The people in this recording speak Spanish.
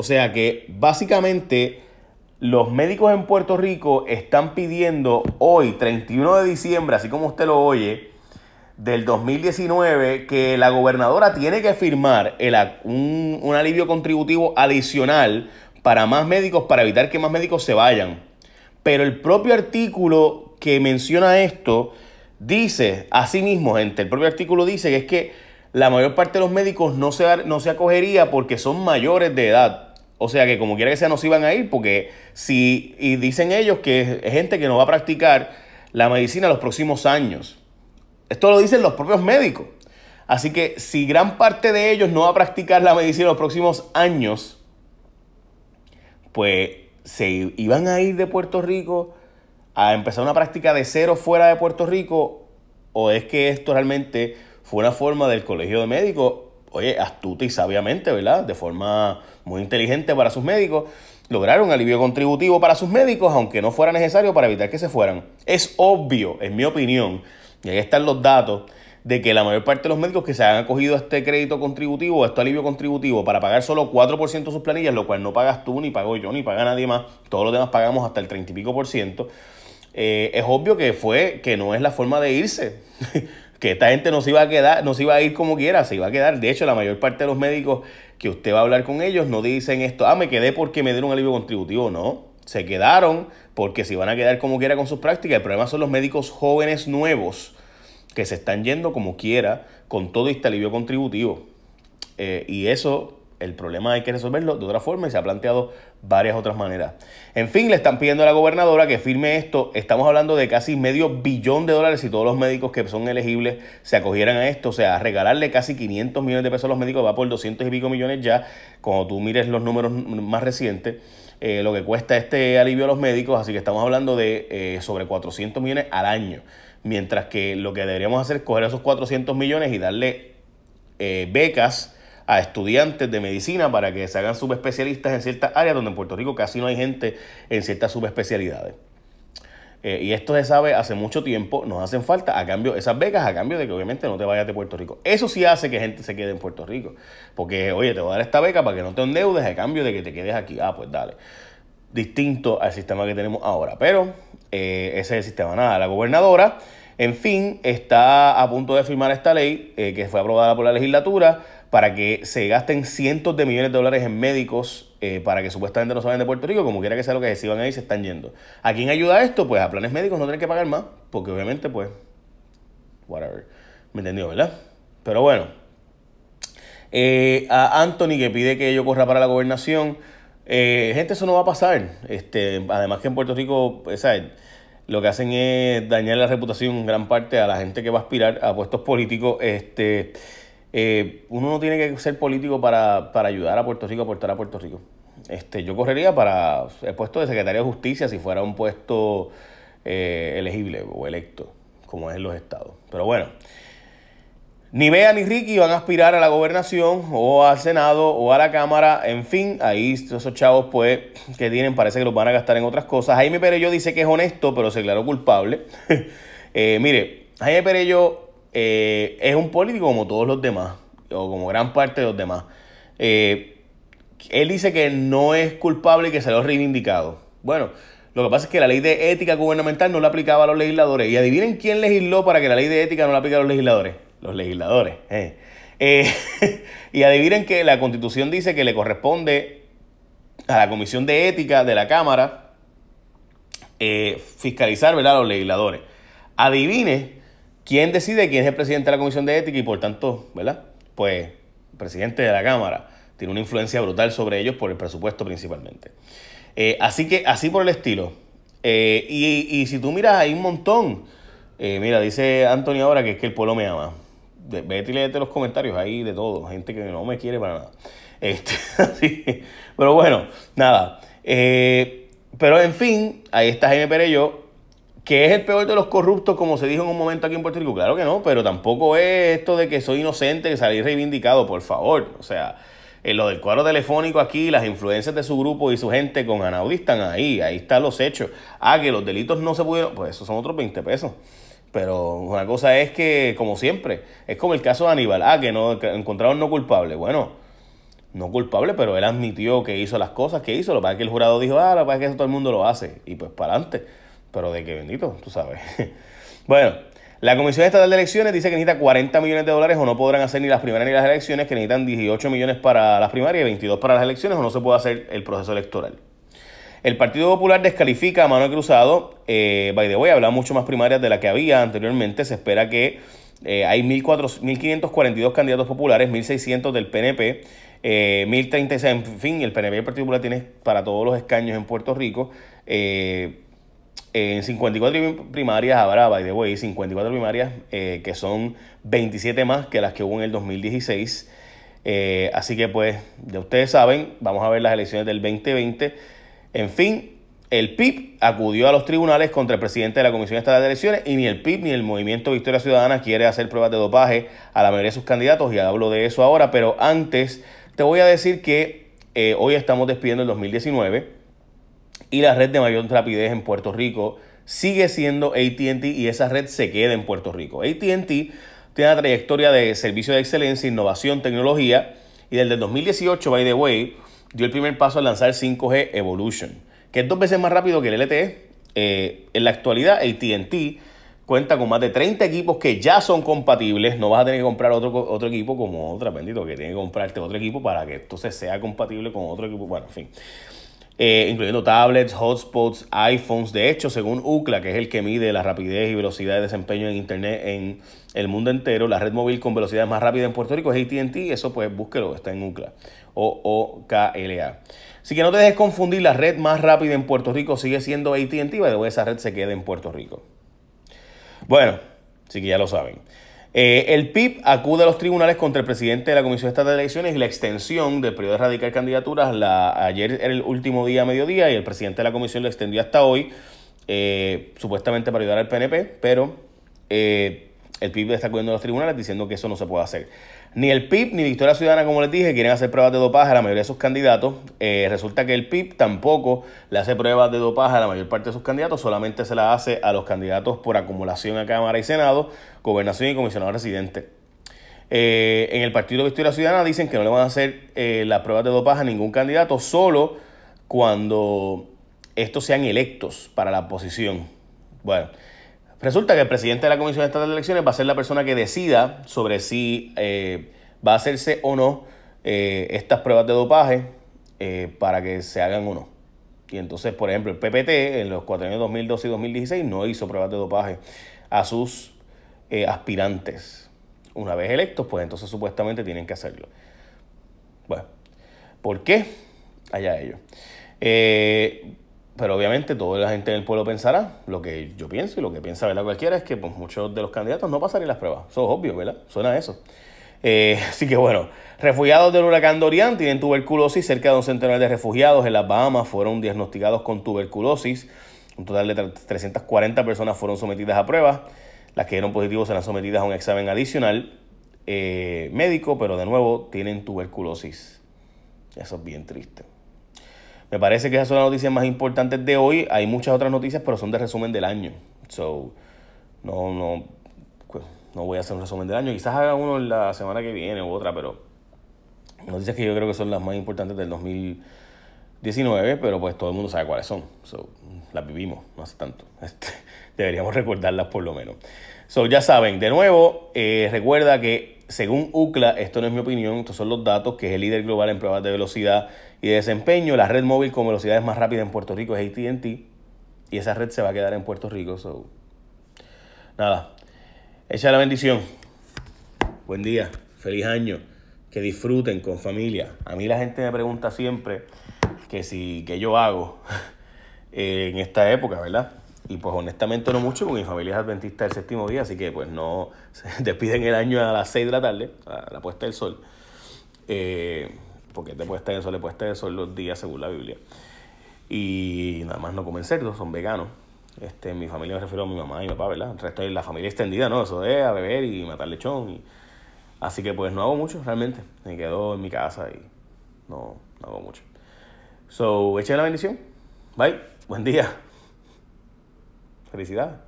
O sea que básicamente los médicos en Puerto Rico están pidiendo hoy, 31 de diciembre, así como usted lo oye, del 2019, que la gobernadora tiene que firmar el, un, un alivio contributivo adicional para más médicos, para evitar que más médicos se vayan. Pero el propio artículo que menciona esto dice, así mismo, gente, el propio artículo dice que es que la mayor parte de los médicos no se, no se acogería porque son mayores de edad. O sea que como quiera que sea, no se iban a ir porque si, y dicen ellos que es gente que no va a practicar la medicina los próximos años. Esto lo dicen los propios médicos. Así que si gran parte de ellos no va a practicar la medicina los próximos años, pues se iban a ir de Puerto Rico a empezar una práctica de cero fuera de Puerto Rico, o es que esto realmente fue una forma del colegio de médicos oye, astuta y sabiamente, ¿verdad? De forma muy inteligente para sus médicos, lograron alivio contributivo para sus médicos, aunque no fuera necesario para evitar que se fueran. Es obvio, en mi opinión, y ahí están los datos, de que la mayor parte de los médicos que se han acogido a este crédito contributivo, a este alivio contributivo, para pagar solo 4% de sus planillas, lo cual no pagas tú, ni pago yo, ni paga nadie más, todos los demás pagamos hasta el 30 y pico por ciento, eh, es obvio que fue, que no es la forma de irse. que esta gente no se iba a quedar, no se iba a ir como quiera, se iba a quedar. De hecho, la mayor parte de los médicos que usted va a hablar con ellos no dicen esto, ah, me quedé porque me dieron alivio contributivo. No, se quedaron porque se iban a quedar como quiera con sus prácticas. El problema son los médicos jóvenes nuevos que se están yendo como quiera con todo este alivio contributivo. Eh, y eso el problema hay que resolverlo de otra forma y se ha planteado varias otras maneras. En fin, le están pidiendo a la gobernadora que firme esto. Estamos hablando de casi medio billón de dólares si todos los médicos que son elegibles se acogieran a esto. O sea, regalarle casi 500 millones de pesos a los médicos va por 200 y pico millones ya. Cuando tú mires los números más recientes, eh, lo que cuesta este alivio a los médicos. Así que estamos hablando de eh, sobre 400 millones al año. Mientras que lo que deberíamos hacer es coger esos 400 millones y darle eh, becas a estudiantes de medicina para que se hagan subespecialistas en ciertas áreas donde en Puerto Rico casi no hay gente en ciertas subespecialidades. Eh, y esto se sabe hace mucho tiempo, nos hacen falta a cambio, esas becas a cambio de que obviamente no te vayas de Puerto Rico. Eso sí hace que gente se quede en Puerto Rico. Porque, oye, te voy a dar esta beca para que no te endeudes a cambio de que te quedes aquí. Ah, pues dale. Distinto al sistema que tenemos ahora. Pero eh, ese es el sistema. Nada, la gobernadora, en fin, está a punto de firmar esta ley eh, que fue aprobada por la legislatura para que se gasten cientos de millones de dólares en médicos eh, para que supuestamente no vayan de Puerto Rico, como quiera que sea lo que se van ahí, se están yendo. ¿A quién ayuda esto? Pues a planes médicos no tienen que pagar más, porque obviamente, pues, whatever. ¿Me entendió, verdad? Pero bueno, eh, a Anthony que pide que yo corra para la gobernación, eh, gente, eso no va a pasar. Este, además que en Puerto Rico, ¿sabes? lo que hacen es dañar la reputación en gran parte a la gente que va a aspirar a puestos políticos. Este, eh, uno no tiene que ser político para, ayudar a Puerto Rico, aportar a Puerto Rico. Este, yo correría para el puesto de secretario de justicia si fuera un puesto eh, elegible o electo, como es en los estados. Pero bueno, ni Bea ni Ricky van a aspirar a la gobernación o al Senado o a la Cámara. En fin, ahí esos chavos pues que tienen parece que los van a gastar en otras cosas. Jaime Perello dice que es honesto, pero se declaró culpable. Eh, mire, Jaime Perello eh, es un político como todos los demás, o como gran parte de los demás. Eh, él dice que no es culpable y que se lo ha reivindicado. Bueno, lo que pasa es que la ley de ética gubernamental no la aplicaba a los legisladores. Y adivinen quién legisló para que la ley de ética no la aplique a los legisladores. Los legisladores. Eh. y adivinen que la constitución dice que le corresponde a la comisión de ética de la Cámara fiscalizar a los legisladores. Adivine ¿Quién decide quién es el presidente de la Comisión de Ética y por tanto, ¿verdad? Pues presidente de la Cámara tiene una influencia brutal sobre ellos por el presupuesto principalmente. Eh, así que, así por el estilo. Eh, y, si tú miras, hay un montón. Eh, mira, dice Antonio ahora que es que el pueblo me ama. Vete y léete los comentarios ahí de todo. Gente que no me quiere para nada. Este, pero bueno, nada. pero en fin, ahí está Jaime Perello ¿Que es el peor de los corruptos, como se dijo en un momento aquí en Puerto Rico? Claro que no, pero tampoco es esto de que soy inocente, que salí reivindicado, por favor. O sea, en lo del cuadro telefónico aquí, las influencias de su grupo y su gente con Anaudi están ahí, ahí están los hechos. Ah, que los delitos no se pudieron, pues esos son otros 20 pesos. Pero una cosa es que, como siempre, es como el caso de Aníbal. Ah, que no encontraron no culpable. Bueno, no culpable, pero él admitió que hizo las cosas que hizo. Lo que pasa es que el jurado dijo, ah, lo que pasa es que eso todo el mundo lo hace. Y pues para adelante. Pero de qué bendito, tú sabes. bueno, la Comisión Estatal de Elecciones dice que necesita 40 millones de dólares o no podrán hacer ni las primeras ni las elecciones, que necesitan 18 millones para las primarias y 22 para las elecciones o no se puede hacer el proceso electoral. El Partido Popular descalifica a mano cruzado. Eh, by the way, habla mucho más primarias de la que había anteriormente. Se espera que eh, hay 1.542 candidatos populares, 1.600 del PNP, eh, 1.036, en fin, el PNP y el Partido Popular tiene para todos los escaños en Puerto Rico. Eh, en 54 primarias habrá, by the way, 54 primarias, eh, que son 27 más que las que hubo en el 2016. así que pues, ya ustedes saben, vamos a ver las elecciones del 2020. En fin, el PIB acudió a los tribunales contra el presidente de la Comisión Estatal de Elecciones y ni el PIB ni el Movimiento Victoria Ciudadana quiere hacer pruebas de dopaje a la mayoría de sus candidatos y hablo de eso ahora, pero antes te voy a decir que eh, hoy estamos despidiendo el 2019 y la red de mayor rapidez en Puerto Rico sigue siendo ATT y esa red se queda en Puerto Rico. ATT tiene una trayectoria de servicio de excelencia, innovación, tecnología y desde el 2018, by the way, dio el primer paso al lanzar 5G Evolution que es dos veces más rápido que el LTE. Eh, en la actualidad, ATT cuenta con más de 30 equipos que ya son compatibles. No vas a tener que comprar otro, otro equipo como otra, bendito, que tiene que comprarte otro equipo para que entonces sea compatible con otro equipo. Bueno, en fin. Eh, incluyendo tablets, hotspots, iPhones. De hecho, según UCLA, que es el que mide la rapidez y velocidad de desempeño en Internet en el mundo entero, la red móvil con velocidad más rápida en Puerto Rico es ATT. Eso pues búsquelo, está en UCLA. O O K L A. Así que no te dejes confundir, la red más rápida en Puerto Rico sigue siendo ATT, y esa red se queda en Puerto Rico. Bueno, así que ya lo saben. Eh, el PIB acude a los tribunales contra el presidente de la Comisión Estatal de Elecciones y la extensión del periodo de radical candidaturas. La, ayer era el último día a mediodía y el presidente de la comisión lo extendió hasta hoy, eh, supuestamente para ayudar al PNP, pero eh, el PIB está acudiendo a los tribunales diciendo que eso no se puede hacer. Ni el PIB ni Victoria Ciudadana, como les dije, quieren hacer pruebas de dopaje a la mayoría de sus candidatos. Eh, resulta que el PIB tampoco le hace pruebas de dopaje a la mayor parte de sus candidatos, solamente se las hace a los candidatos por acumulación a Cámara y Senado, Gobernación y Comisionado Residente. Eh, en el Partido Victoria Ciudadana dicen que no le van a hacer eh, las pruebas de dopaje a ningún candidato, solo cuando estos sean electos para la posición. Bueno, Resulta que el presidente de la Comisión Estatal de Elecciones va a ser la persona que decida sobre si eh, va a hacerse o no eh, estas pruebas de dopaje eh, para que se hagan o no. Y entonces, por ejemplo, el PPT en los cuatro años 2012 y 2016 no hizo pruebas de dopaje a sus aspirantes. Una vez electos, pues entonces supuestamente tienen que hacerlo. Bueno, ¿por qué? Allá ellos. Pero obviamente toda la gente del pueblo pensará lo que yo pienso y lo que piensa ¿verdad? cualquiera es que pues, muchos de los candidatos no pasarían las pruebas. Eso es obvio, ¿verdad? Suena eso. Eh, así que bueno, refugiados del huracán Dorian tienen tuberculosis. Cerca de un centenar de refugiados en las Bahamas fueron diagnosticados con tuberculosis. Un total de 340 personas fueron sometidas a pruebas. Las que dieron positivos serán sometidas a un examen adicional eh, médico, pero de nuevo tienen tuberculosis. Eso es bien triste. Me parece que esas son las noticias más importantes de hoy. Hay muchas otras noticias, pero son de resumen del año. So, no, no, pues, no voy a hacer un resumen del año. Quizás haga uno la semana que viene u otra, pero noticias que yo creo que son las más importantes del 2019, pero pues todo el mundo sabe cuáles son. So, las vivimos, no hace tanto. Este, deberíamos recordarlas por lo menos. So, ya saben, de nuevo, eh, recuerda que según UCLA, esto no es mi opinión, estos son los datos, que es el líder global en pruebas de velocidad y de desempeño. La red móvil con velocidades más rápidas en Puerto Rico es ATT y esa red se va a quedar en Puerto Rico. So. Nada, echa la bendición. Buen día, feliz año, que disfruten con familia. A mí la gente me pregunta siempre que si, que yo hago en esta época, ¿verdad? Y pues honestamente no mucho, porque mi familia es adventista del séptimo día, así que pues no se despiden el año a las 6 de la tarde, a la puesta del sol. Eh, porque es de puesta del sol, de puesta del sol los días según la Biblia. Y nada más no comen cerdo, son veganos. Este, mi familia me refiero a mi mamá y mi papá, ¿verdad? El resto de la familia extendida, ¿no? Eso es a beber y matar lechón. Y... Así que pues no hago mucho realmente. Me quedo en mi casa y no, no hago mucho. So, echen la bendición. Bye. Buen día. Felicidades.